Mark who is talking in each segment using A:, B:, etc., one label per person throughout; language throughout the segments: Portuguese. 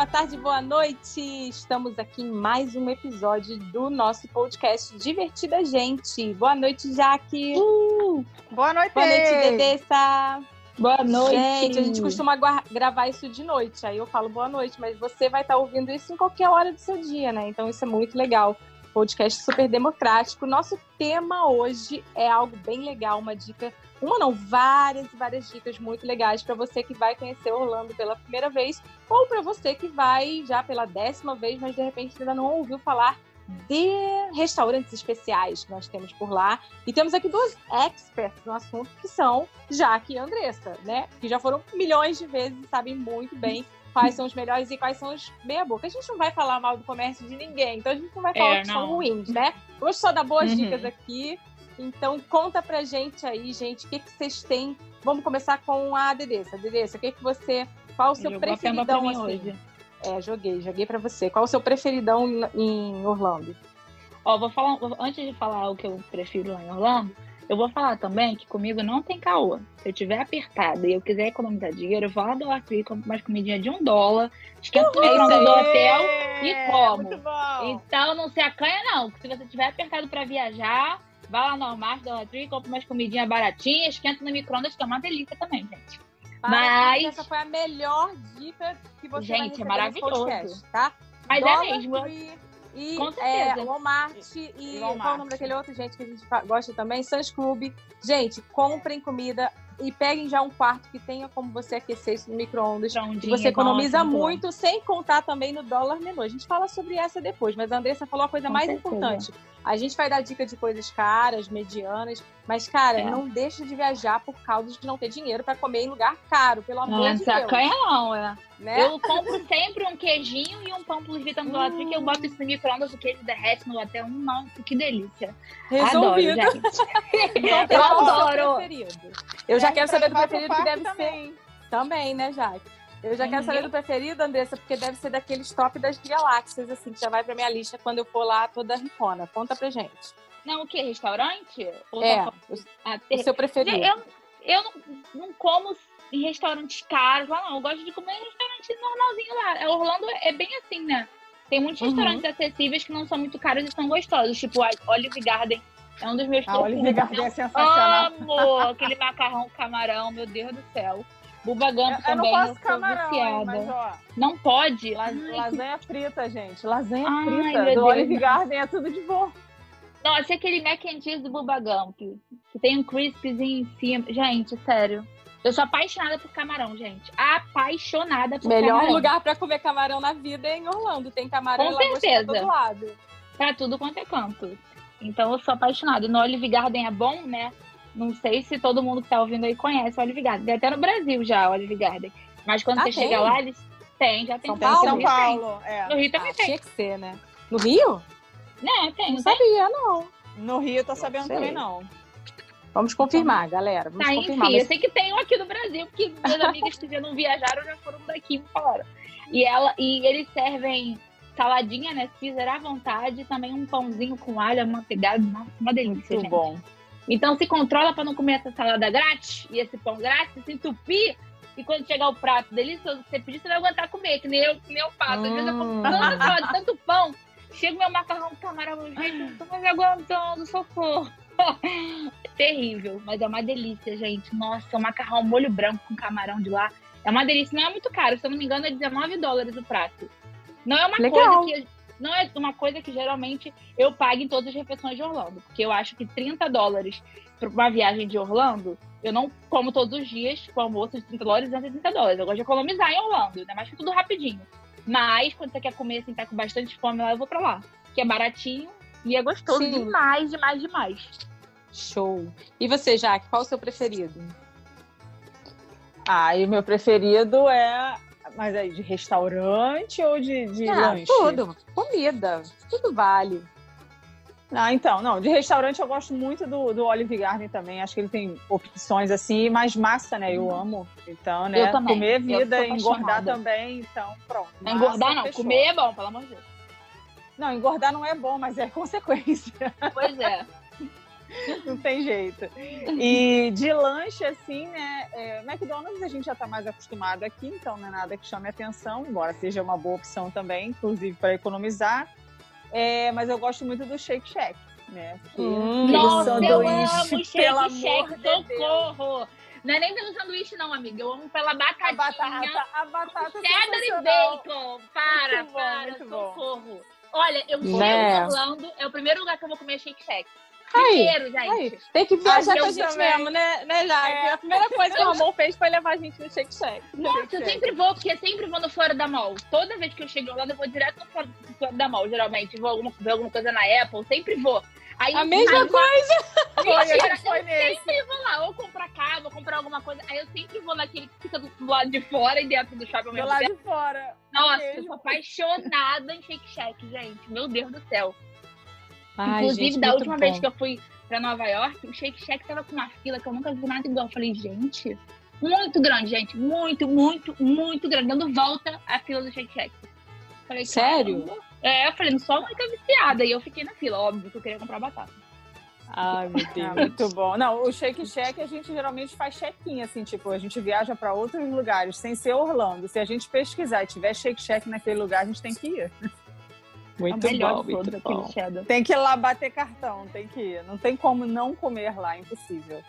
A: Boa tarde, boa noite. Estamos aqui em mais um episódio do nosso podcast Divertida Gente. Boa noite, Jaque.
B: Uh, boa noite.
A: Boa noite, Dedessa.
C: Boa noite.
A: Gente, a gente costuma gravar isso de noite, aí eu falo boa noite, mas você vai estar ouvindo isso em qualquer hora do seu dia, né? Então isso é muito legal. Podcast super democrático. Nosso tema hoje é algo bem legal, uma dica uma não, várias e várias dicas muito legais para você que vai conhecer Orlando pela primeira vez ou para você que vai já pela décima vez, mas de repente ainda não ouviu falar de restaurantes especiais que nós temos por lá. E temos aqui duas experts no assunto, que são Jaque e Andressa, né? Que já foram milhões de vezes e sabem muito bem quais são os melhores e quais são os meia-boca. A gente não vai falar mal do comércio de ninguém, então a gente não vai falar é, que não. são ruins, né? Vamos só dar boas uhum. dicas aqui então, conta pra gente aí, gente, o que, que vocês têm. Vamos começar com a Dedessa. Dedessa, o que, que você. Qual o seu preferidão assim? Hoje. É, joguei, joguei para você. Qual o seu preferidão em Orlando?
C: Ó, vou falar, antes de falar o que eu prefiro lá em Orlando, eu vou falar também que comigo não tem caô. Se eu tiver apertado e eu quiser economizar dinheiro, eu vou lá do Tree, compro mais comidinha de um dólar, esquento o micro do hotel e como. Então não se acanha, não. Se você tiver apertado para viajar, Vai lá no Walmart, Dollar Tree, compra umas comidinhas baratinhas, esquenta no micro-ondas, que é uma delícia também, gente.
A: Mas... Essa foi a melhor dica que você
C: Gente, é maravilhoso. Podcast,
A: tá?
C: Mas Dollar é mesmo.
A: Tree, e Com é, Walmart e, e Walmart. qual é o nome daquele outro, gente, que a gente gosta também? Sans Club. Gente, comprem comida e peguem já um quarto que tenha como você aquecer isso no micro-ondas. Você economiza nossa, muito, sem contar também no dólar menor. A gente fala sobre essa depois, mas a Andressa falou a coisa Com mais certeza. importante. A gente vai dar dica de coisas caras, medianas, mas, cara, é. não deixa de viajar por causa de não ter dinheiro para comer em lugar caro, pelo amor
C: não,
A: de Deus.
C: Não, não, é. Né? Eu compro sempre um queijinho e um pão plus vita no hum. que eu boto isso no micro-ondas, o queijo derrete no hotel. Hum, nossa, que delícia.
A: Resolvido.
C: Adoro, gente. eu adoro.
A: Eu já quero saber do preferido que deve também. ser. Também, né, Jaque? Eu já quero saber do preferido, Andressa, porque deve ser daqueles top das galáxias, assim, que já vai pra minha lista quando eu for lá toda ricona. Conta pra gente.
C: Não, o que? Restaurante?
A: Ou é, tá... o, ah, o seu preferido.
C: Eu, eu não, não como em restaurantes caros lá, não. Eu gosto de comer em restaurante normalzinho lá. É, Orlando é bem assim, né? Tem muitos uhum. restaurantes acessíveis que não são muito caros e são gostosos. Tipo, a Olive Garden é um dos meus
B: A Olive Garden é sensacional.
C: Amo aquele macarrão camarão, meu Deus do céu. Buba Gump também, eu, não posso camarão, mas, ó, não pode?
B: lasanha frita, gente. Lasanha Ai, frita. Do Olive Garden é tudo de bom.
C: Nossa, aquele mac and cheese do Buba Gump, que tem um crispzinho em cima. Gente, sério. Eu sou apaixonada por camarão, gente. Apaixonada por
A: Melhor
C: camarão.
A: Melhor lugar para comer camarão na vida é em Orlando. Tem camarão Com certeza. pra todo lado.
C: Pra tudo quanto é canto. Então eu sou apaixonada. No Olive Garden é bom, né? Não sei se todo mundo que tá ouvindo aí conhece o Olive Garden. Tem até no Brasil já o Olive Garden. Mas quando ah, você tem? chega lá, eles têm, já tem.
A: São Paulo?
C: São
A: Paulo.
C: É. No Rio também ah, tem.
A: Tinha que ser, né? No Rio?
C: Não, tem.
A: Não, não sabia, não.
B: No Rio eu tô sabendo também, não.
A: Vamos confirmar, galera. Vamos
C: tá,
A: confirmar,
C: enfim, mas... eu sei que tem um aqui no Brasil, porque minhas amigas que já não viajaram já foram daqui e falaram. E, ela, e eles servem saladinha, né? Caesar à vontade, também um pãozinho com alho, manteigado. Nossa, uma delícia, Muito gente.
A: bom.
C: Então se controla para não comer essa salada grátis e esse pão grátis, se entupir. E quando chegar o prato delicioso que você pedir, você vai aguentar comer, que nem eu, que nem eu faço. Às vezes eu como hum. tanta salada, tanto pão, chega meu macarrão com camarão, gente, eu tô mais aguentando, socorro. Terrível, mas é uma delícia, gente. Nossa, o macarrão molho branco com camarão de lá. É uma delícia, não é muito caro, se eu não me engano, é 19 dólares o prato. Não é uma Legal. coisa que não é uma coisa que geralmente eu pago em todas as refeições de Orlando, porque eu acho que 30 dólares para uma viagem de Orlando, eu não como todos os dias com almoço de 30 dólares e 30 dólares. Eu gosto de economizar em Orlando, ainda mais que tudo rapidinho. Mas quando você quer comer assim, tá com bastante fome lá, eu vou para lá. Que é baratinho e é gostoso Sim. demais, demais, demais.
A: Show. E você, Jaque, qual o seu preferido?
B: Ah, e o meu preferido é mas aí de restaurante ou de, de ah, lanche?
A: Tudo. Comida. Tudo vale.
B: Ah, então, não, de restaurante eu gosto muito do, do Olive Garden também. Acho que ele tem opções assim, mais massa, né? Eu amo. Então, né?
C: Eu também.
B: Comer vida, engordar também, então, pronto.
C: Massa, engordar não, fechou. comer é bom, pelo amor de Deus.
B: Não, engordar não é bom, mas é consequência.
C: Pois é.
B: Não tem jeito. E de lanche, assim, né? É, McDonald's a gente já está mais acostumado aqui, então não é nada que chame atenção, embora seja uma boa opção também, inclusive para economizar. É, mas eu gosto muito do Shake Shack, né?
C: Porque hum, nossa, eu amo Shake Shack, socorro! Não é nem pelo sanduíche, não, amiga. Eu amo pela batatinha. A batata, a batata cheddar e bacon. Para, muito para, bom, socorro. Bom. Olha, eu chego né? Orlando, é o primeiro lugar que eu vou comer Shake Shack. Primeiro, gente. Aí.
A: Tem que viajar com a gente também. mesmo, né, né Jaque? É. A primeira coisa que o Ramon fez foi levar a gente no Shake Shack.
C: Nossa, eu sempre vou, porque eu sempre vou no Florida Mall. Toda vez que eu chego Orlando, eu vou direto no Florida Mall, geralmente. Vou alguma, ver alguma coisa na Apple, sempre vou.
A: Aí, a mesma coisa.
C: Mentira, foi, eu nesse. sempre vou lá, ou comprar casa, ou comprar alguma coisa. Aí eu sempre vou naquele que fica do lado de fora e dentro do shopping.
B: Do lado de fora.
C: Nossa, eu sou apaixonada em Shake Shack, gente. Meu Deus do céu. Ai, Inclusive, gente, da última bom. vez que eu fui pra Nova York, o Shake Shack tava com uma fila que eu nunca vi nada igual. Eu falei, gente, muito grande, gente. Muito, muito, muito grande. Dando volta a fila do Shake Shack.
A: Falei, Sério?
C: Caramba. É, eu falei, não sou a única viciada. E eu fiquei na fila, óbvio que eu queria comprar batata.
B: Ai, meu Deus. Ah, muito bom. Não, o Shake Shack a gente geralmente faz check-in, assim, tipo, a gente viaja para outros lugares, sem ser Orlando. Se a gente pesquisar e tiver Shake Shack naquele lugar, a gente tem que ir.
A: Muito é bom, muito bom.
B: Tem que ir lá bater cartão, tem que ir. Não tem como não comer lá, impossível.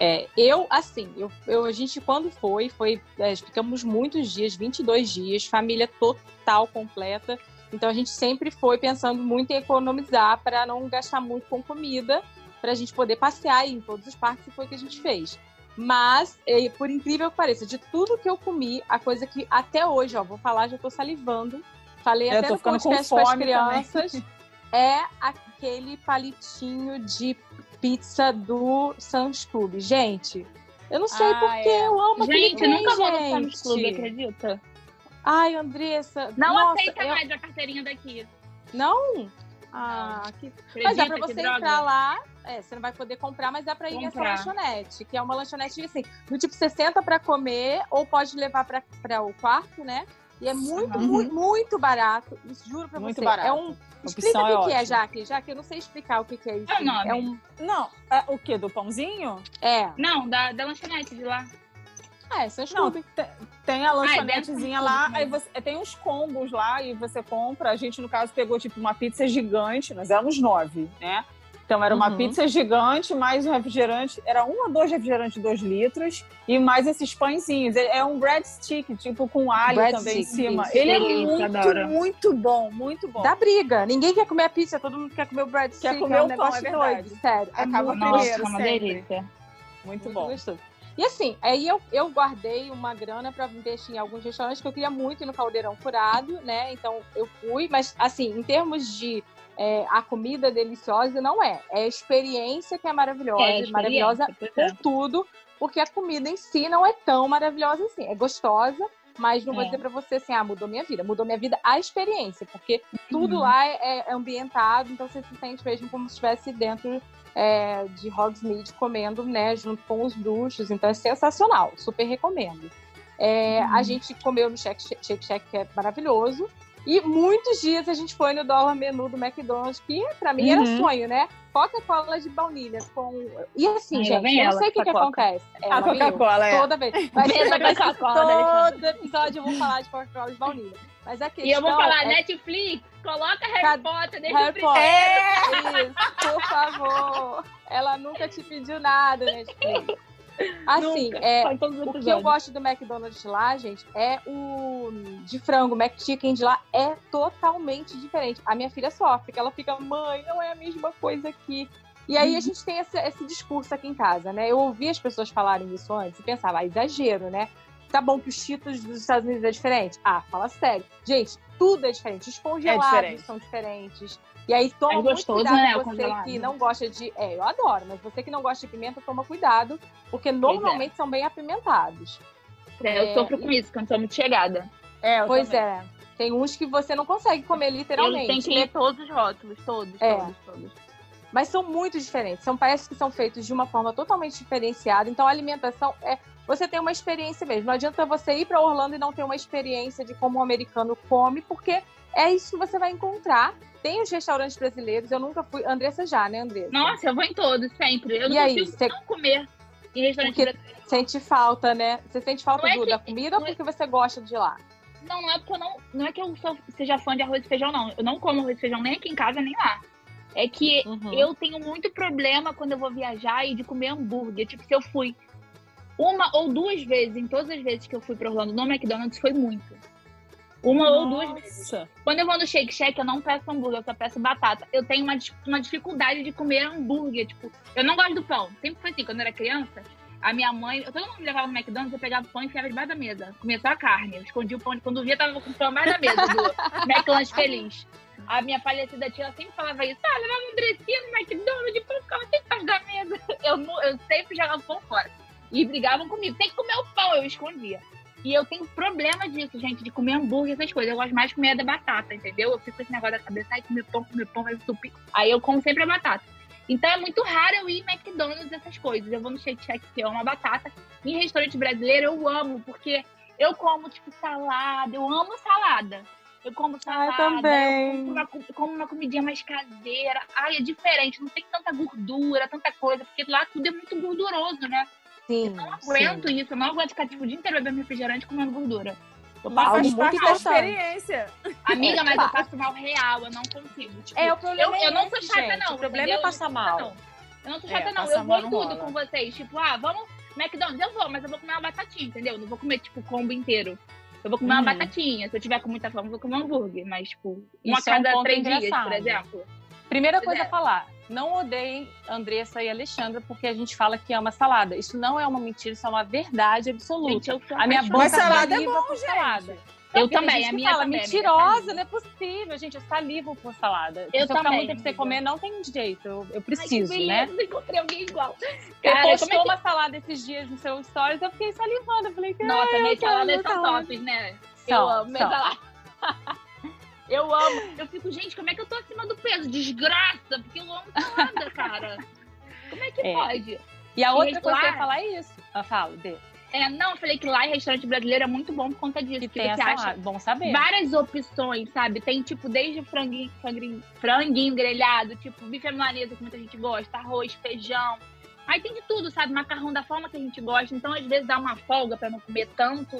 A: É, eu, assim, eu, eu, a gente quando foi, foi, é, ficamos muitos dias, 22 dias, família total, completa. Então a gente sempre foi pensando muito em economizar para não gastar muito com comida, para a gente poder passear em todos os parques, e foi o que a gente fez. Mas, por incrível que pareça, de tudo que eu comi, a coisa que até hoje, ó, vou falar, já tô salivando, falei eu até no podcast com, as crianças, também. é aquele palitinho de pizza do Sam's Club. Gente, eu não sei ah, porquê, é. eu amo
C: gente, aquele Gente, nunca vou no Sam's Club, acredita?
A: Ai, Andressa.
C: Não nossa, aceita eu... mais a carteirinha daqui.
A: Não? Ah, que... Mas dá pra você entrar lá. É, você não vai poder comprar, mas dá pra ir comprar. nessa lanchonete, que é uma lanchonete assim, do tipo 60 pra comer, ou pode levar pra, pra o quarto, né? E é muito, uhum. muito, muito barato. Juro pra
B: muito
A: você.
B: Barato.
A: É um. Explica o que, é, que é, Jaque. Jaque, eu não sei explicar o que, que é isso.
C: É o nome.
A: É um...
B: Não, é o que? Do pãozinho?
A: É.
C: Não, da, da lanchonete de lá.
A: Ah, é, Sans Não,
B: tem a lanchonetezinha ah, é lá, aí você tem uns combos lá e você compra. A gente, no caso, pegou tipo uma pizza gigante, nós éramos nove, né? Então era uma uhum. pizza gigante, mais um refrigerante, era um ou dois refrigerantes de dois litros, e mais esses pãezinhos. É, é um breadstick, tipo com alho bread também stick, em cima. Isso. Ele é muito, muito bom, muito bom.
A: Dá briga. Ninguém quer comer a pizza, todo mundo quer comer o breadstick.
B: Quer comer é um o pão, é verdade. Doido,
A: sério.
B: Acaba
A: muito
B: primeiro,
C: é sempre. Muito,
B: muito bom. Gostoso.
A: E assim, aí eu, eu guardei uma grana para investir em alguns restaurantes que eu queria muito ir no Caldeirão Furado, né? Então eu fui, mas assim, em termos de é, a comida deliciosa, não é. É a experiência que é maravilhosa, é, maravilhosa por é. tudo, porque a comida em si não é tão maravilhosa assim. É gostosa, mas não é. vou dizer para você assim, ah, mudou minha vida. Mudou minha vida a experiência, porque tudo uhum. lá é, é, ambientado, então você se sente mesmo como se estivesse dentro é, de Hogsmeade comendo, né, junto com os bruxos. Então é sensacional, super recomendo. É, A uhum. gente comeu no Shake Shake, Shack, que é maravilhoso. E muitos dias a gente foi no dólar menu do McDonald's, que pra mim uhum. era sonho, né? Coca-Cola de baunilha com. E assim, gente, eu não sei o que, que acontece.
B: É, a Coca-Cola, é.
A: Toda vez. Mas todo episódio eu vou falar de Coca-Cola de baunilha. Mas a questão
C: e eu vou falar, é... Netflix, coloca Harry Cad... Potter desde Harry
A: Potter. É, isso, por favor. Ela nunca te pediu nada, Netflix. Assim, é, o que eu gosto do McDonald's lá, gente, é o de frango, McChicken de lá é totalmente diferente. A minha filha sofre, que ela fica, mãe, não é a mesma coisa aqui. E aí a uhum. gente tem esse, esse discurso aqui em casa, né? Eu ouvi as pessoas falarem isso antes e pensava, ah, exagero, né? Tá bom que os Cheetos dos Estados Unidos é diferente. Ah, fala sério. Gente, tudo é diferente. Os congelados é diferente. são diferentes. E aí toma é gostoso, muito cuidado né, você que não gosta de. É, eu adoro, mas você que não gosta de pimenta, toma cuidado, porque é. normalmente é. são bem apimentados.
C: É, eu sofro com isso, quando sou muito chegada.
A: É, pois também. é. Tem uns que você não consegue comer literalmente.
C: Tem que ler todos os rótulos, todos, é. todos, todos.
A: mas são muito diferentes. São peças que são feitos de uma forma totalmente diferenciada. Então, a alimentação é. Você tem uma experiência mesmo. Não adianta você ir para Orlando e não ter uma experiência de como o americano come, porque é isso que você vai encontrar. Tem os restaurantes brasileiros, eu nunca fui. Andressa já, né, Andressa?
C: Nossa, eu vou em todos, sempre. Eu não e aí, consigo você... não comer em restaurante porque brasileiro.
A: Sente falta, né? Você sente falta é do, que... da comida ou é porque você gosta de lá?
C: Não, não é porque eu não. Não é que eu sou, seja fã de arroz e feijão, não. Eu não como arroz e feijão nem aqui em casa, nem lá. É que uhum. eu tenho muito problema quando eu vou viajar e de comer hambúrguer. Tipo, se eu fui uma ou duas vezes, em todas as vezes que eu fui para Orlando no McDonald's, foi muito. Uma Nossa. ou duas vezes. Quando eu vou no Shake Shack, eu não peço hambúrguer, eu só peço batata. Eu tenho uma, uma dificuldade de comer hambúrguer. Tipo, eu não gosto do pão. Sempre foi assim, quando eu era criança. A minha mãe, todo mundo me levava no McDonald's, eu pegava o pão e enfiava debaixo da mesa. Comia só a carne. Eu escondia o pão. Quando via, tava com o pão mais da mesa do feliz. A minha falecida tia sempre falava isso. Ah, levava um dressinho no McDonald's, o pão ficava sempre debaixo da mesa. Eu, eu sempre jogava o pão fora. E brigavam comigo. Tem que comer o pão, eu escondia. E eu tenho problema disso, gente, de comer hambúrguer, essas coisas. Eu gosto mais de comer da batata, entendeu? Eu fico com esse negócio da cabeça, aí comer pão, comer pão, vai subir. Aí eu como sempre a batata. Então é muito raro eu ir em McDonald's essas coisas. Eu vou no Shake Shack que é uma batata. Em restaurante brasileiro eu amo, porque eu como, tipo, salada. Eu amo salada. Eu como salada.
A: Ah, também.
C: Eu como uma, como uma comidinha mais caseira. Ai, é diferente. Não tem tanta gordura, tanta coisa. Porque lá tudo é muito gorduroso, né?
A: Sim.
C: Eu não aguento sim. isso. Eu não aguento ficar, tipo, o dia inteiro bebendo refrigerante comendo gordura.
B: Eu passo Algo muito experiência.
C: Amiga, mas eu passo mal real, eu não consigo. Tipo,
A: é, o problema
C: eu,
A: é
C: eu não sou chata,
A: gente.
C: não.
A: O problema é passar mal. Não.
C: Eu não sou chata, é, não. Eu vou em tudo rola. com vocês. Tipo, ah, vamos. McDonald's, eu vou, mas eu vou comer uma batatinha, entendeu? Não vou comer, tipo, combo inteiro. Eu vou comer uhum. uma batatinha. Se eu tiver com muita fome, eu vou comer um hambúrguer. Mas, tipo, uma Isso cada é um três dias, por exemplo.
A: Primeira coisa é. a falar, não odeiem Andressa e Alexandra porque a gente fala que ama salada. Isso não é uma mentira, isso é uma verdade absoluta. Gente,
B: a minha boca Mas salada é bom, gente. Salada.
C: Eu também, a minha
A: fala,
C: também,
A: mentirosa, não é possível, gente. Eu salivo por salada.
C: Eu
A: Se
C: eu ficar
A: muito tempo sem comer, não tem jeito. Eu, eu preciso,
C: Ai,
A: né?
C: Eu encontrei alguém igual.
A: Cara, eu postou é que... uma salada esses dias no seu stories, eu fiquei salivando. Eu falei,
C: Nossa, minhas saladas são tops, né? São, eu amo minha salada. Eu amo. Eu fico, gente, como é que eu tô acima do peso? Desgraça, porque eu amo salada, cara. Como é que é. pode?
A: E a outra e coisa lá... que eu ia falar é isso. Eu falo, Dê.
C: É, não, eu falei que lá em restaurante brasileiro é muito bom por conta disso. Que,
A: tem você acha bom saber.
C: várias opções, sabe? Tem, tipo, desde franguinho, franguinho, franguinho grelhado, tipo, bife milanesa, que muita gente gosta, arroz, feijão. Aí tem de tudo, sabe? Macarrão da forma que a gente gosta. Então, às vezes, dá uma folga pra não comer tanto,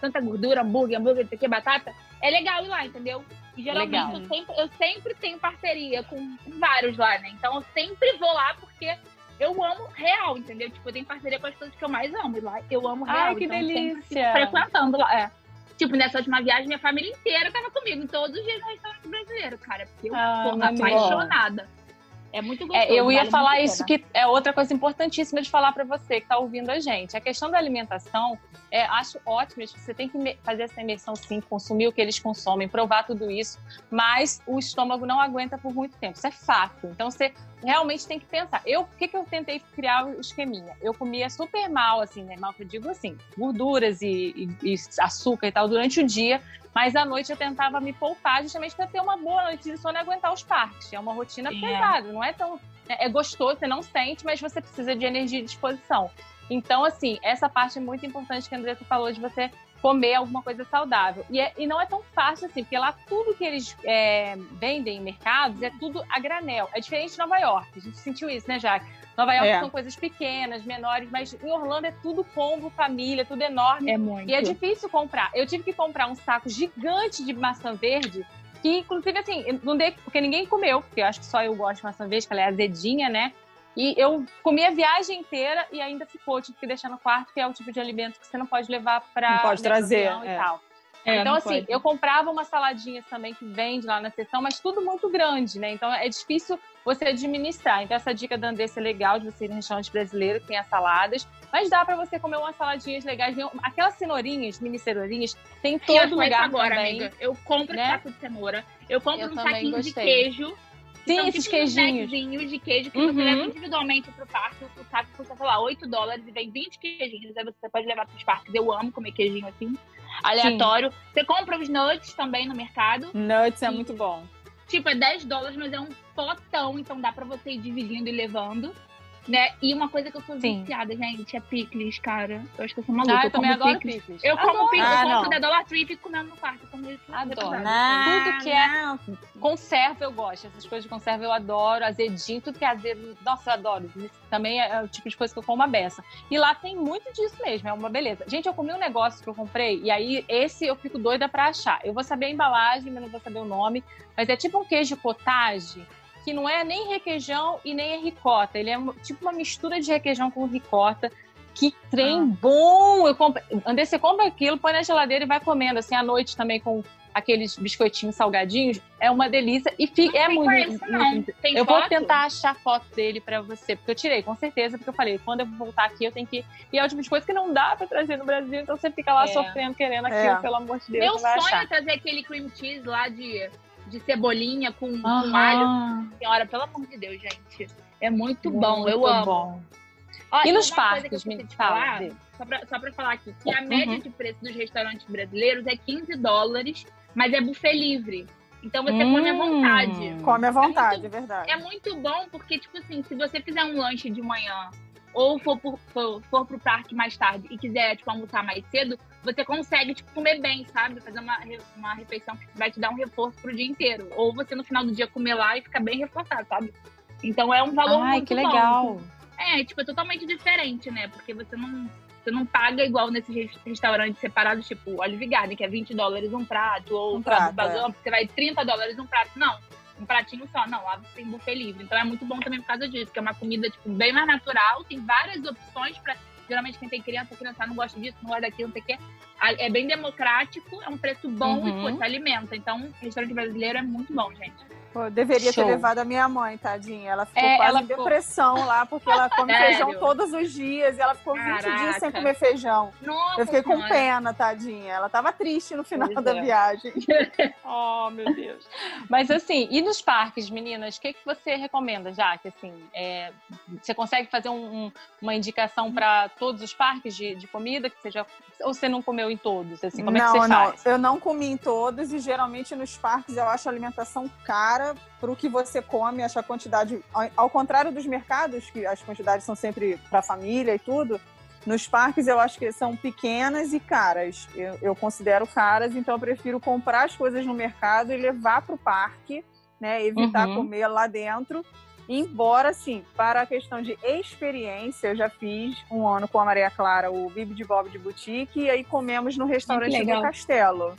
C: tanta gordura, hambúrguer, hambúrguer, que batata. É legal ir lá, entendeu? E geralmente eu sempre, eu sempre tenho parceria com vários lá, né? Então eu sempre vou lá porque eu amo real, entendeu? Tipo, eu tenho parceria com as coisas que eu mais amo. lá eu amo real.
A: Ai, que
C: então
A: delícia!
C: frequentando lá, é. Tipo, nessa última viagem, minha família inteira tava comigo, todos os dias no restaurante brasileiro, cara. Porque eu ah, sou apaixonada. É muito gostoso.
A: É, eu ia falar isso que é outra coisa importantíssima de falar para você que está ouvindo a gente. A questão da alimentação, é, acho ótimo. Você tem que fazer essa imersão sim, consumir o que eles consomem, provar tudo isso, mas o estômago não aguenta por muito tempo. Isso é fato. Então você realmente tem que pensar. Eu, o que, que eu tentei criar o esqueminha? Eu comia super mal, assim, né? Mal que eu digo assim, gorduras e, e, e açúcar e tal durante o dia, mas à noite eu tentava me poupar justamente para ter uma boa noite de sono e aguentar os parques. É uma rotina Sim, pesada, é. não é tão. É, é gostoso, você não sente, mas você precisa de energia e disposição. Então, assim, essa parte é muito importante que a Andressa falou de você comer alguma coisa saudável. E, é, e não é tão fácil assim, porque lá tudo que eles é, vendem em mercados é tudo a granel. É diferente de Nova York. A gente sentiu isso, né, Jaque? Nova York é. são coisas pequenas, menores, mas em Orlando é tudo combo, família, tudo enorme.
C: É muito.
A: E é difícil comprar. Eu tive que comprar um saco gigante de maçã verde, que inclusive assim, não dei, porque ninguém comeu, porque eu acho que só eu gosto de maçã verde, que ela é azedinha, né? E eu comi a viagem inteira e ainda ficou, tive que deixar no quarto, que é o tipo de alimento que você não pode levar para.
B: Não pode trazer.
A: É. E tal. É, então, assim, pode. eu comprava umas saladinhas também que vende lá na seção, mas tudo muito grande, né? Então é difícil você administrar. Então, essa dica da Andressa é legal de você ir no restaurante brasileiro, que tem as saladas, mas dá para você comer umas saladinhas legais. Aquelas cenourinhas, mini cenourinhas, tem todo lugar
C: agora,
A: também.
C: Amiga. Eu compro né? saco de cenoura, eu compro eu um saquinho gostei. de queijo.
A: Sim, são, esses tipo, queijinhos.
C: Um de queijo que uhum. você leva individualmente pro parque. O saco custa, sei lá, 8 dólares e vem 20 queijinhos. Aí você pode levar pros parques. Eu amo comer queijinho assim, aleatório. Sim. Você compra os nuts também no mercado.
B: Nuts é muito bom.
C: tipo, é 10 dólares, mas é um potão, então dá pra você ir dividindo e levando. Né? E uma coisa que eu sou
A: Sim.
C: viciada, gente, é picles, cara. Eu acho que eu sou maluca.
A: Ah, eu também
C: como
A: adoro
C: picles.
A: picles.
C: Eu como
A: Adoro.
C: picles,
B: Ah,
C: eu
B: não.
C: compro da Dollar Tree e fico comendo no quarto. Como
A: Adoro.
C: Não.
A: Tudo que é Conserva eu gosto, essas coisas de conserva eu adoro, azedinho, tudo que é azedo, nossa, eu adoro. Também é o tipo de coisa que eu como uma beça. E lá tem muito disso mesmo, é uma beleza. Gente, eu comi um negócio que eu comprei, e aí esse eu fico doida pra achar. Eu vou saber a embalagem, mas não vou saber o nome, mas é tipo um queijo cottage, que não é nem requeijão e nem é ricota. Ele é tipo uma mistura de requeijão com ricota. Que trem bom! Eu compro... André, você compra aquilo, põe na geladeira e vai comendo, assim, à noite também com aqueles biscoitinhos salgadinhos. É uma delícia e fica, é muito,
C: conheço, não.
A: muito-
C: Tem
A: Eu vou
C: foto?
A: tentar achar foto dele pra você, porque eu tirei, com certeza, porque eu falei, quando eu voltar aqui, eu tenho que. E é o tipo de coisa que não dá pra trazer no Brasil, então você fica lá
C: É.
A: sofrendo, querendo aquilo,
B: É.
A: pelo amor de Deus,
C: Meu sonho
A: achar.
C: é trazer aquele cream cheese lá de, de cebolinha com, com
A: Aham.
C: alho. Senhora, pelo amor de Deus, gente. É muito, bom, eu
A: Muito
C: amo.
A: bom. E nos parques, me fala,
C: só pra, só pra falar aqui, que a
A: Uhum.
C: média de preço dos restaurantes brasileiros é 15 dólares, mas é buffet livre. Então você come à
A: Hum.
C: vontade.
B: Come à vontade,
C: muito-
B: é verdade.
C: É muito bom porque, tipo assim, se você fizer um lanche de manhã ou for, por, for, for pro parque mais tarde e quiser, tipo, almoçar mais cedo, você consegue, tipo, comer bem, sabe? Fazer uma, uma refeição que vai te dar um reforço pro dia inteiro. Ou você, no final do dia, comer lá e ficar bem reforçado, sabe? Então é um valor
A: Ai,
C: muito
A: que
C: bom.
A: legal.
C: É, tipo, é totalmente diferente, né? Porque você não, você não paga igual nesses res- restaurantes separados, tipo, Olive Garden, que é 20 dólares um prato, ou
B: Um
C: prato, que você vai 30 dólares um prato. Não, um pratinho só. Não, lá você tem buffet livre. Então é muito bom também por causa disso, que é uma comida, tipo, bem mais natural, tem várias opções pra. Geralmente quem tem criança, criança não gosta disso, não gosta daquilo, não sei o quê. É bem democrático, é um preço bom
A: Uhum.
C: e, pô, se alimenta. Então, restaurante brasileiro é muito bom, gente.
B: Pô, deveria
A: Show.
B: ter levado a minha mãe, tadinha. Ela ficou
A: É,
B: quase
A: ela
B: em
A: ficou-
B: depressão lá, porque ela come
C: Sério?
B: feijão todos os dias. E ela ficou 20 dias sem
C: Caraca.
B: comer feijão.
C: Nossa,
B: Eu fiquei com
C: Senhora.
B: pena, tadinha. Ela tava triste no final
A: Pois
B: da
A: é.
B: viagem.
A: Oh, meu Deus. Mas assim, e nos parques, meninas, o que, que você recomenda, já que assim, é, você consegue fazer um- um- uma indicação para todos os parques de, de comida que seja ou você não comeu em todos? Assim, como
B: não,
A: é que você
B: não.
A: faz?
B: Eu não comi em todos e geralmente nos parques eu acho a alimentação cara pro que você come, acho a quantidade. Ao, contrário dos mercados, que as quantidades são sempre para família e tudo. Nos parques eu acho que são pequenas e caras. Eu, eu considero caras, então eu prefiro comprar as coisas no mercado e levar para o parque, né? Evitar
A: Uhum.
B: comer lá dentro. Embora, assim, para a questão de experiência, eu já fiz um ano com a Maria Clara o Bibi de Bob de Boutique e aí comemos no restaurante do. Castelo.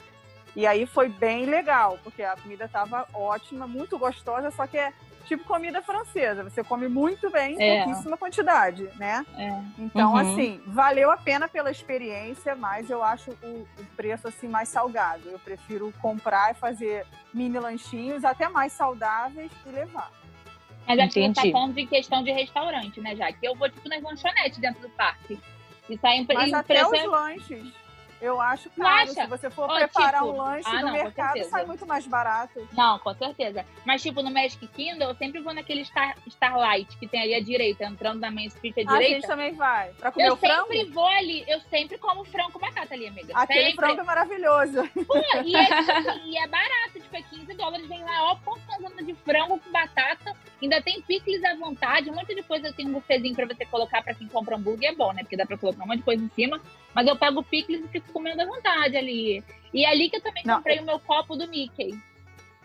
B: E aí foi bem legal, porque a comida estava ótima, muito gostosa, só que é tipo comida francesa. Você come muito bem, em
C: É.
B: pouquíssima quantidade, né?
C: É.
B: Então,
A: Uhum.
B: assim, valeu a pena pela experiência, mas eu acho o, o preço assim mais salgado. Eu prefiro comprar e fazer mini lanchinhos até mais saudáveis e levar.
C: Mas acho que você tá
A: Entendi.
C: falando de questão de restaurante, né, já? Que eu vou, tipo, nas lanchonetes dentro do parque. E sai um,
B: Mas
C: e o
B: até os lanches, eu acho caro.
C: acha?
B: Se você for
C: Ó,
B: preparar
C: tipo,
B: um lanche
C: ah,
B: no
C: não,
B: mercado, sai muito mais barato.
C: Não, com certeza. Mas, tipo, no Magic Kingdom, eu sempre vou naquele Star, Starlight que tem ali à direita, entrando na Main Street à
B: A gente
C: direita.
B: também vai. Pra comer
C: Eu
B: o frango?
C: sempre vou ali, eu sempre como frango com batata ali, amiga.
B: Aquele
C: sempre.
B: frango é maravilhoso.
C: Pô, e, é, tipo assim, e é barato, tipo, é 15 dólares, vem lá, ó, porçãozona de frango com batata, ainda tem picles à vontade, um monte de coisa, tem um buffetzinho pra você colocar pra quem compra hambúrguer, é bom, né, porque dá pra colocar um monte de coisa em cima, mas eu pego picles e fico comendo à vontade ali. E é ali que eu também
B: Não,
C: comprei o meu copo do Mickey.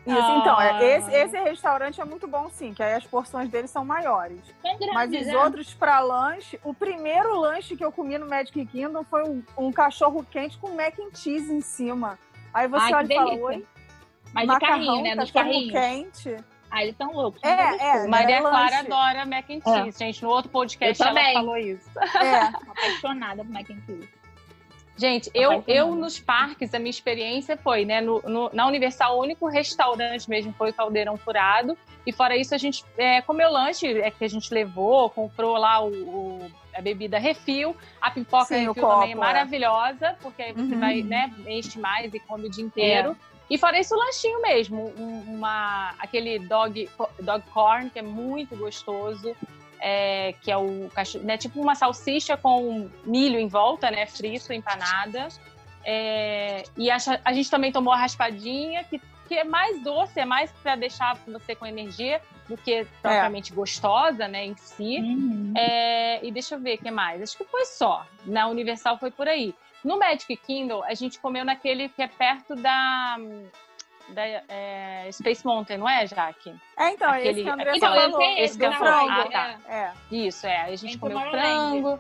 B: Isso, então,
A: Ah.
B: é, esse, esse restaurante é muito bom, sim, que aí as porções dele são maiores.
C: São grandes,
B: Mas os
C: né?
B: outros para lanche, o primeiro lanche que eu comi no Magic Kingdom foi um, um cachorro quente com mac and cheese em cima. Aí você
C: Ai,
B: olha e fala, oi,
C: Mas de
B: macarrão,
C: carrinho, né,
B: cachorro
C: carrinhos.
B: quente.
C: Ah, eles são loucos.
B: É, é.
A: Maria
B: era
A: Clara
B: lanche.
A: adora mac and cheese, gente. No outro podcast ela
C: também.
A: falou isso.
B: É,
C: apaixonada por mac and cheese.
A: Gente, eu,
C: Apaixonada.
A: eu nos parques, a minha experiência foi, né? no- no- na Universal, o único restaurante mesmo foi o Caldeirão Furado. E fora isso, a gente é, comeu lanche é, que a gente levou, comprou lá o, o- a bebida refil. A pipoca
B: Sim,
A: refil também é
B: copo, é.
A: maravilhosa, porque aí você
B: Uhum.
A: vai, né, enche mais e come o dia inteiro. E fora isso, o lanchinho mesmo, um- uma, aquele dog, dog corn, que é muito gostoso. É, que é o cachorro, né, tipo uma salsicha com milho em volta, né, frito, empanada. É, e a, a gente também tomou a raspadinha, que porque é mais doce, é mais para deixar você com energia do que propriamente é. gostosa, né, em si. Uhum. É, e deixa eu ver o que mais. Acho que foi só. Na Universal foi por aí. No Magic Kingdom, a gente comeu naquele que é perto da da é, Space Mountain, não é, Jaque?
B: É, então, Aquele, esse que a Andressa falou. Esse, esse que eu
A: frango. Ah, tá. É. Isso, é. A gente comeu frango.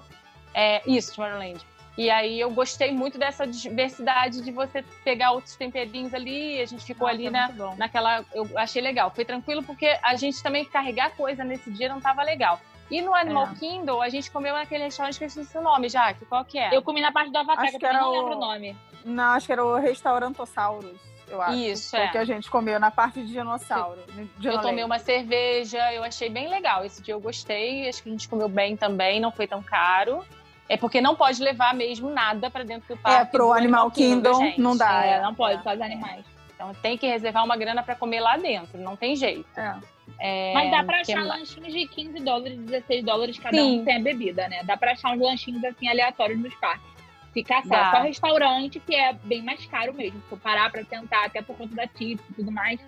A: É, isso, Tomorrowland. E aí eu gostei muito dessa diversidade de você pegar outros temperinhos ali. A gente ficou Nossa, ali na, naquela. Eu achei legal. Foi tranquilo porque a gente também carregar coisa nesse dia não estava legal. E no Animal é. Kingdom, a gente comeu naquele restaurante que eu esqueci o nome, Jaque. Qual que é?
C: Eu comi na parte do Avatar, acho que eu não o... lembro o nome.
B: Não, acho que era o Restaurantossauros eu acho. Isso, é. que a gente comeu na parte de dinossauro.
A: Eu tomei uma cerveja, eu achei bem legal. Esse dia eu gostei, acho que a gente comeu bem também, não foi tão caro. É porque não pode levar mesmo nada para dentro do é, parque.
B: É, pro Animal Kingdom, Kingdom não dá.
C: É, não pode, é. só os animais.
A: Então tem que reservar uma grana para comer lá dentro, não tem jeito.
C: É. É, Mas dá pra achar lanchinhos de 15 dólares, 16 dólares cada Sim. um tem a bebida, né? Dá pra achar uns lanchinhos assim aleatórios nos parques. Fica só. Só restaurante, que é bem mais caro mesmo. Se eu parar pra tentar, até por conta da tip e tudo mais,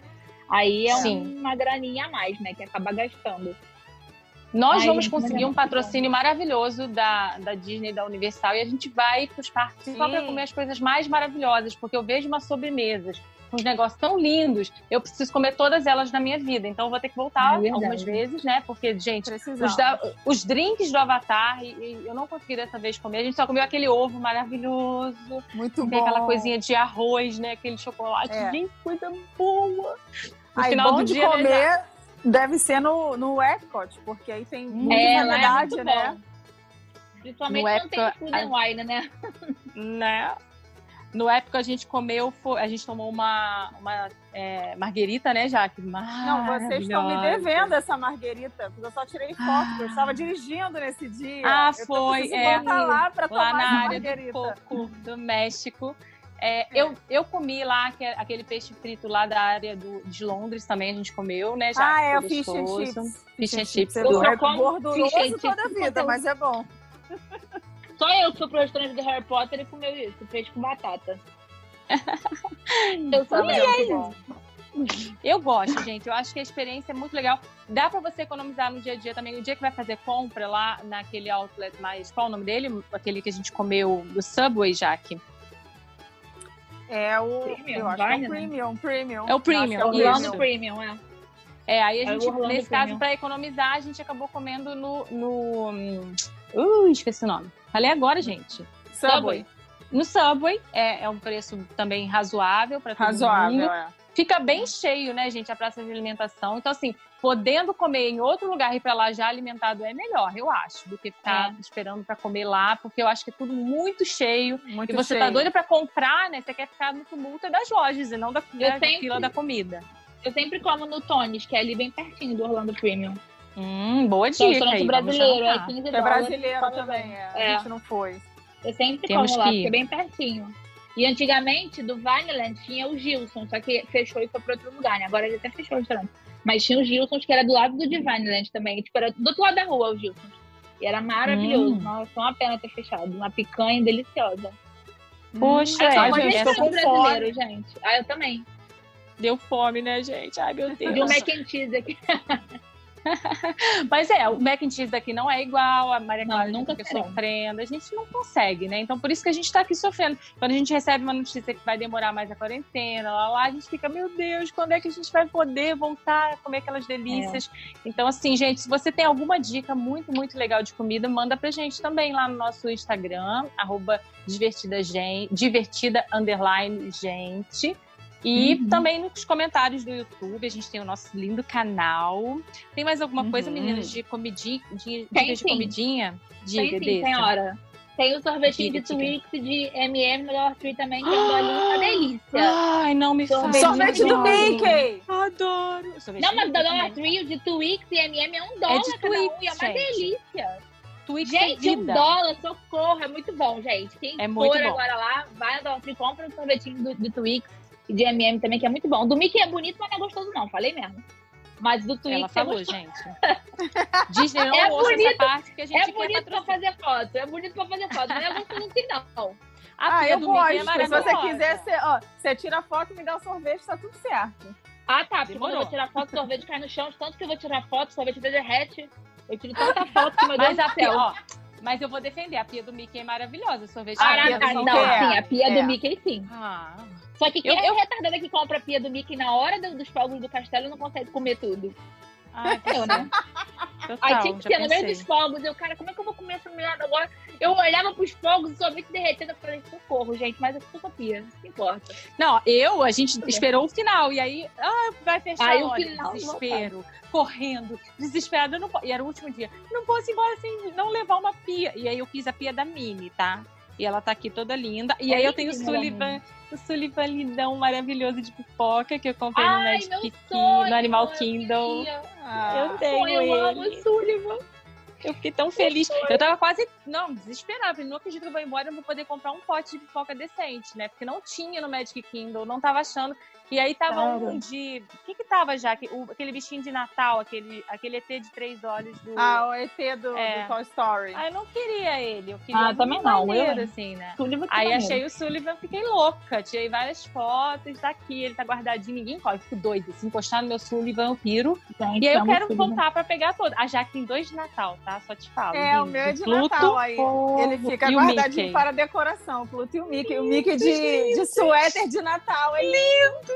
C: aí é Sim. uma graninha a mais, né? Que acaba gastando.
A: Nós Aí, vamos conseguir um patrocínio maravilhoso da, da Disney, da Universal, e a gente vai para os parques só para comer as coisas mais maravilhosas, porque eu vejo umas sobremesas, uns negócios tão lindos, eu preciso comer todas elas na minha vida. Então eu vou ter que voltar é algumas vezes, né? Porque, gente, os, da, os, drinks do Avatar, e, e, eu não consegui dessa vez comer. A gente só comeu aquele ovo maravilhoso.
B: Muito
A: bom.
B: aquela
A: coisinha de arroz, né? Aquele chocolate. É. Gente, coisa boa.
B: No aí, final do dia, comer né, deve ser no, no Epcot, porque aí tem muita é, variedade, é né?
C: Principalmente no não Epcot, tem food and wine, né?
A: Né? No época a gente comeu, a gente tomou uma, uma é, marguerita, né, Jaque?
B: Não, vocês estão me devendo essa marguerita, porque eu só tirei foto, ah. eu estava dirigindo nesse dia.
A: Ah, foi.
B: Eu é, voltar lá para tomar
A: na
B: área
A: marguerita. do coco do México. É, eu, eu comi lá aquele peixe frito lá da área do, de Londres também, a gente comeu, né? Já,
B: ah, é o fish and chips.
A: Fish and chips.
B: É gorduroso toda a vida, mas é bom.
C: Só eu que fui pro restaurante do Harry Potter e comeu isso, peixe com batata.
A: eu sou mesmo. Eu gosto, gente. Eu acho que a experiência é muito legal. Dá para você economizar no dia a dia também. O dia que vai fazer compra lá naquele outlet mais. Qual o nome dele? Aquele que a gente comeu do Subway, Jaque.
B: É o. Premium, eu acho que é o Premium. Premium.
A: É o Premium. É o
C: Orlando Premium, é.
A: É, aí a é gente, nesse caso, para economizar, a gente acabou comendo no. no... Uh, esqueci o nome. Falei agora, gente.
B: Subway.
A: No Subway, é, é um preço também razoável para todo
B: razoável,
A: mundo.
B: É.
A: Fica bem cheio, né, gente, a praça de alimentação. Então, assim, podendo comer em outro lugar e ir para lá já alimentado é melhor, eu acho, do que ficar é. esperando para comer lá, porque eu acho que é tudo muito cheio. Muito e você tá cheio. tá doida para comprar, né? Você quer ficar no tumulto das lojas e não da, da sempre, fila da comida.
C: Eu sempre como no Tony's, que é ali bem pertinho do Orlando Premium.
A: Hum, boa dica.
C: Restaurante brasileiro, é 15
B: dólares. É brasileiro também, é. é. A gente não foi.
C: Eu sempre Temos como lá, porque é bem pertinho. E antigamente, do Vineland, tinha o Gilson, só que fechou e foi para outro lugar, né? Agora ele até fechou o restaurante. Mas tinha o Gilson, que era do lado do Divineland também. Tipo, era do outro lado da rua, o Gilson. E era maravilhoso. Hum. Nossa, uma pena ter fechado. Uma picanha deliciosa.
A: Poxa, hum, é,
C: é, gente, tô com brasileiro, gente. Ah, eu também.
A: Deu fome, né, gente? Ai, meu Deus.
C: E um mac and cheese aqui.
A: Mas é, o mac and cheese daqui não é igual, a Maria Clara
C: nunca
A: fica sofrendo, a gente não consegue, né? Então por isso que a gente tá aqui sofrendo. Quando a gente recebe uma notícia que vai demorar mais a quarentena, lá, lá, a gente fica, meu Deus, quando é que a gente vai poder voltar a comer aquelas delícias? É. Então, assim, gente, se você tem alguma dica muito, muito legal de comida, manda pra gente também lá no nosso Instagram, arroba divertida, gente, divertida underline gente. E uhum. também nos comentários do YouTube, a gente tem o nosso lindo canal. Tem mais alguma coisa, uhum. meninas, de comidinha? De,
C: tem,
A: de comidinha? Diga,
C: tem, sim, senhora. Tem o sorvetinho diga, de Twix de MM Dollar Tree também, que é uma delícia.
A: Ai, não me
B: fala. Sorvete do Mickey!
A: Adoro.
C: Sorvete não, mas da Dollar Tree, o de Twix e MM é um dólar é de cada Twix, um, e é uma gente. delícia.
A: Twix
C: gente,
A: um
C: dólar, socorro, é muito bom, gente. Quem é for agora lá, vai na Dollar Tree, compra um sorvetinho do, do Twix e de MM também, que é muito bom. O do Mickey é bonito, mas não é gostoso, não. Falei mesmo. Mas do Twix
A: Ela falou,
C: é
A: gente. Disney não
C: É
A: ouça
C: bonito,
A: essa parte que a gente
C: É
A: quer
C: bonito pra fazer foto. É bonito pra fazer foto. Não é gosto não tem, não.
A: A
B: ah, eu
A: é
B: gosto. Se
A: maravilhosa.
B: você quiser, você, ó, você tira a foto, me dá o sorvete, tá tudo certo.
C: Ah, tá. Porque quando eu
A: Demorou.
C: vou tirar foto, o sorvete cai no chão. Tanto que eu vou tirar foto, o sorvete derrete. Eu tiro tanta foto que meu Deus
A: Mas
C: do céu.
A: ó, mas eu vou defender, a pia do Mickey é maravilhosa, o sorvete
B: Ah,
A: é
B: a pia do
C: Caraca,
A: maravilhoso.
B: Mickey
C: não,
B: é.
C: sim, a pia
B: É.
C: do Mickey sim.
A: Ah,
C: Só que quem
A: Eu-
C: é
A: eu-
C: retardada que compra a pia do Mickey na hora do- dos fogos do castelo não consegue comer tudo.
A: ai,
C: Eu, né?
A: total,
C: Aí tinha que ser no meio dos fogos. Eu, cara, como é que eu vou comer essa merda agora? Eu olhava pros fogos e sorvete derretendo. Eu falei, socorro, gente, mas eu sou pia, não importa.
A: Não, eu, a gente esperou o final, e aí, ah, vai fechar
C: Aí
A: a
C: o final
A: desespero, correndo, desesperada, não e era o último dia, não posso ir embora sem não levar uma pia, e aí eu fiz a pia da Mini, tá? E ela tá aqui toda linda, e
C: É
A: aí eu tenho o Sullivan, o Sullivan lindão maravilhoso de pipoca, que eu comprei no
C: Ai,
A: Magic
C: meu
A: Key,
C: sonho,
A: no Animal
C: eu
A: Kingdom.
B: Ah,
A: Eu tenho
C: eu amo
A: ele.
C: o Sullivan.
A: Eu fiquei tão feliz. Eu tava quase, não, desesperada. Falei, não acredito que eu vou embora, eu vou poder comprar um pote de pipoca decente, né? Porque não tinha no Magic Kingdom, não tava achando. E aí tava
C: Sério?
A: um de. O que que tava já? O- Aquele bichinho de Natal, aquele, aquele ET de três olhos do.
B: Ah, o ET do,
A: É.
B: do Toy Story.
A: Ah, eu não queria ele. Eu queria
C: Ah,
A: um
C: também não,
A: maneiro,
C: eu-
A: assim, né?
C: Sullivan
A: Aí
C: maneiro.
A: achei o Sullivan, fiquei louca. Tirei várias fotos daqui, ele tá guardadinho, ninguém corre. Fico doida. Se encostar no meu Sullivan, eu piro.
C: Gente,
A: E aí eu
C: amo
A: quero
C: Sullivan.
A: voltar pra pegar todo. A Jaque tem dois de Natal, tá? Só te falo.
B: É, o
A: lindo.
B: meu é de
A: Pluto,
B: Natal aí. Ele fica guardadinho para decoração. O Pluto e o Mickey. O Mickey de, de suéter de Natal. Aí.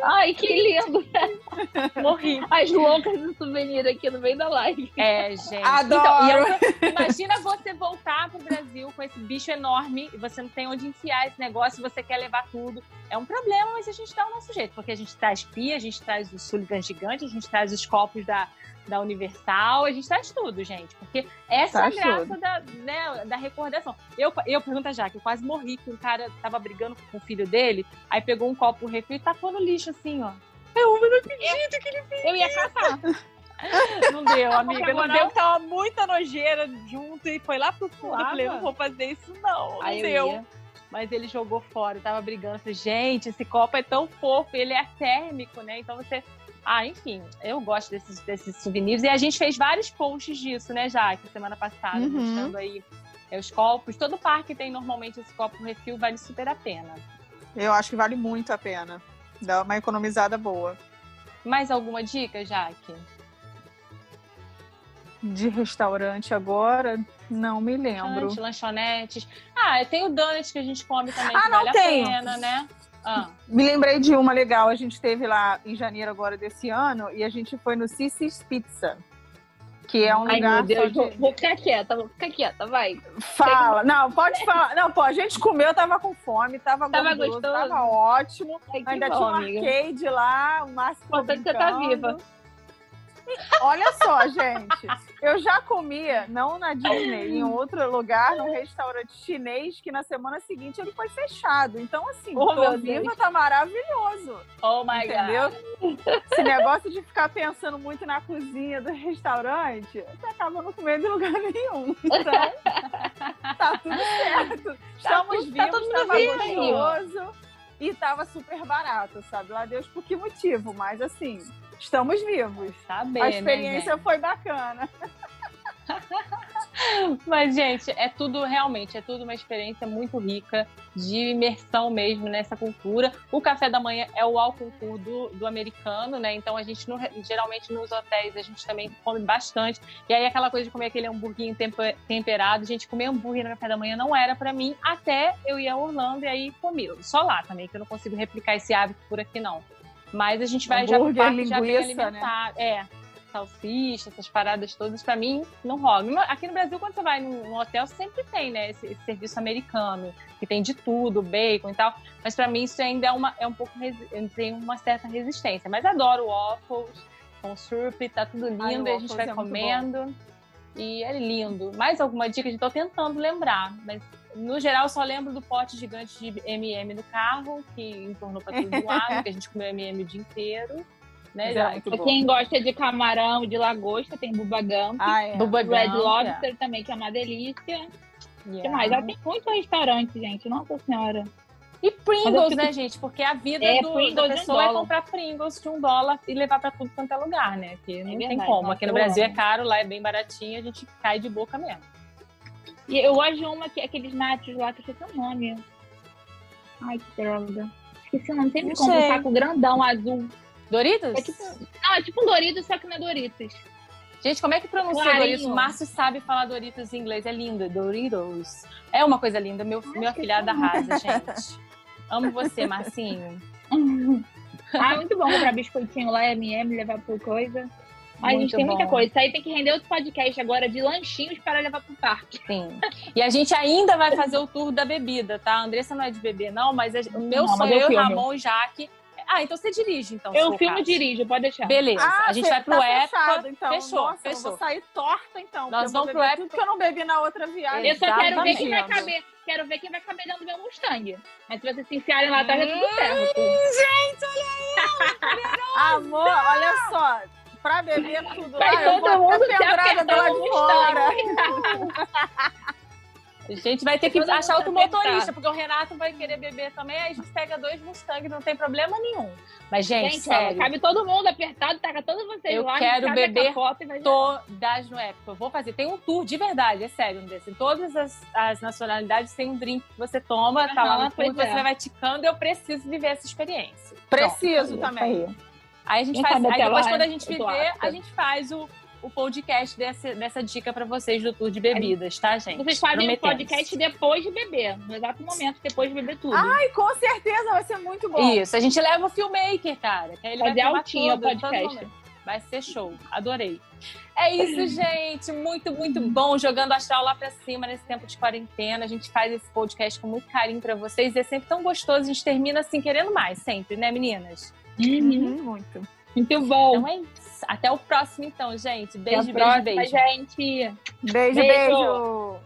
C: Ai, que lindo.
A: Morri.
C: As loucas do souvenir aqui no meio da live.
A: É, gente.
B: Adoro.
A: Então, eu- imagina você voltar pro Brasil com esse bicho enorme e você não tem onde enfiar esse negócio, você quer levar tudo. É um problema, mas a gente dá o nosso jeito, porque a gente traz pia, a gente traz o Sullivan gigante, a gente traz os copos da, da Universal, a gente traz tudo, gente. Porque essa
B: Traz
A: é a graça da, né, da recordação. Eu, eu pergunto já que eu quase morri que um cara tava brigando com o filho dele, aí pegou um copo refri e tacou no lixo assim, ó. Eu não acredito que ele
C: Eu ia caçar.
A: não deu, amiga. Não
C: Não?
A: deu, tava muita nojeira junto e foi lá pro fundo. Eu falei, não vou fazer isso, não. Não
C: Aí eu
A: deu.
C: ia.
A: Mas ele jogou fora, eu tava brigando. Eu falei, gente, esse copo é tão fofo, ele é térmico, né? Então você. Ah, enfim, eu gosto desses, desses souvenirs. E a gente fez vários posts disso, né, Jaque, semana passada,
B: Uhum.
A: mostrando aí é, os copos. Todo parque tem normalmente esse copo refil, vale super a pena.
B: Eu acho que vale muito a pena. Dá uma economizada boa.
A: Mais alguma dica, Jaque?
B: De restaurante agora, não me lembro.
A: Lanchonetes. Ah, tem o donut que a gente come também,
B: Ah,
A: que
B: não
A: vale
B: tenho.
A: a pena, né? Ah,
B: Me lembrei de uma legal. A gente teve lá em janeiro agora desse ano e a gente foi no Cicis Pizza. Que é um
C: Ai,
B: lugar
C: meu Deus, vou,
B: de...
C: vou ficar quieta, vou ficar quieta, vai.
B: Fala. Não, pode falar. Não, pô, a gente comeu, tava com fome, tava,
C: Tava
B: gorduroso,
C: gostoso.
B: tava ótimo.
C: Ai,
B: Ainda
C: bom,
B: tinha um
C: amiga.
B: arcade lá, o Márcio
C: Importante que você tá viva.
B: Olha só, gente. Eu já comia, não na Disney, em outro lugar, num restaurante chinês, que na semana seguinte ele foi fechado. Então, assim,
C: Oh,
B: tô
C: meu
B: viva, tá maravilhoso.
A: oh my
B: entendeu? Esse negócio de ficar pensando muito na cozinha do restaurante, você acaba não comendo em lugar nenhum. Então, tá tudo certo. Estamos
C: tudo- tá
B: vivos,
C: todo mundo
B: tava
C: vivo aí, ó.
B: gostoso e tava super barato, sabe? Lá Deus por que motivo, mas assim, estamos vivos.
A: God. Saber,
B: A
A: né,
B: experiência foi bacana.
A: Mas, gente, é tudo realmente, é tudo uma experiência muito rica de imersão mesmo nessa cultura. O café da manhã é o alconcur do, do americano, né? Então a gente não- geralmente nos hotéis a gente também come bastante. E aí aquela coisa de comer aquele hamburguinho tempe- temperado, gente, comer hambúrguer no café da manhã não era pra mim até eu ir a Orlando e aí comi. Só lá também, que eu não consigo replicar esse hábito por aqui não. Mas a gente vai já parque já
B: linguiça, né?
A: alimentado. É, salsicha, essas paradas todas, pra mim, não rola. Aqui no Brasil, quando você vai num hotel, sempre tem, né, esse, esse serviço americano, que tem de tudo, bacon e tal. Mas pra mim isso ainda é, uma, é um pouco, tenho uma certa resistência. Mas adoro waffles, com surf, tá tudo lindo,
B: Ai,
A: a gente vai
B: é
A: comendo. E é lindo. Mais alguma dica? Eu tô tentando lembrar, mas no geral só lembro do pote gigante de M&M no carro, que entornou pra todo lado, que a gente comeu M&M o dia inteiro. Né,
B: é
A: já?
C: Pra quem gosta de camarão, de lagosta, tem Bubagam.
B: Ah, é.
C: Red
A: Gump,
C: Lobster também, que é uma delícia. O que mais? Ela tem muito restaurante, gente. Nossa Senhora.
A: E Pringles, fico... né, gente? Porque a vida é, do, da pessoa é comprar Pringles de um dólar e levar pra tudo quanto é lugar, né? Que não é tem como. Aqui no Brasil amo. é caro, lá é bem baratinho, a gente cai de boca mesmo.
C: E eu gosto de uma que aqueles nachos lá, que eu esqueci o nome. Ai, que droga. Esqueci o nome, sempre compro um saco grandão azul.
A: Doritos?
C: É tipo, não, é tipo um Doritos, só que não é Doritos.
A: Gente, como é que pronuncia Clarinho. Doritos? Márcio sabe falar Doritos em inglês, é lindo. Doritos. É uma coisa linda, meu, meu afilhado arrasa, gente. Amo você, Marcinho.
C: ah, muito bom comprar biscoitinho lá, M&M, levar por coisa. Mas a gente tem bom. muita coisa. Isso aí tem que render outro podcast agora de lanchinhos para levar para o parque.
A: Sim. E a gente ainda vai fazer o tour da bebida, tá? A Andressa não é de beber, não, mas o meu não, sonho, eu, Ramon e Jaque. Ah, então você dirige, então.
C: Eu filmo e dirijo, pode deixar.
A: Beleza. Ah, a gente vai pro tá época. Fechado,
B: então.
A: Fechou,
B: Nossa,
A: fechou.
B: Eu vou sair torta, então.
A: Nós vamos pro época.
B: Tudo que eu não bebi na outra viagem.
C: Eu só quero ver quem vai caber. Quero ver quem vai caber dentro do meu Mustang. Mas se vocês se enfiarem lá atrás, é tudo certo.
A: Gente, olha aí!
B: Amor, olha só pra beber tudo
C: Vai
B: lá,
C: todo mundo se apertando
B: do lado de fora.
A: A gente vai ter que achar outro motorista, porque o Renato vai querer beber também, aí a gente pega dois Mustang, não tem problema nenhum. Mas, gente, gente sério.
C: Ó, cabe todo mundo apertado, taca todos vocês
A: eu
C: lá.
A: Eu quero beber todas no época. Eu vou fazer. Tem um tour de verdade, é sério, um desse. Em todas as, as nacionalidades tem um drink que você toma, uhum, tá lá no tour, é. você vai ticando. Eu preciso viver essa experiência.
B: Preciso Pronto, também.
A: Aí a gente faz. Aí depois, quando a gente viver, a gente faz o, o podcast dessa, dessa dica para vocês do tour de bebidas, tá, gente?
C: Vocês fazem o podcast depois de beber, no exato momento, depois de beber tudo.
B: Ai, com certeza vai ser muito bom.
A: Isso, a gente leva o filmmaker, cara. Que aí ele Fazer vai
C: altinho o podcast.
A: Vai ser show. Adorei. É isso, gente. Muito, muito bom. Jogando astral lá pra cima nesse tempo de quarentena. A gente faz esse podcast com muito carinho para vocês. É sempre tão gostoso. A gente termina assim, querendo mais, sempre, né, meninas?
C: Uhum. Muito. Muito bom.
A: Então é isso. Até o próximo, então, gente. Beijo, beijo, próxima, beijo.
C: gente.
B: Beijo, beijo. beijo.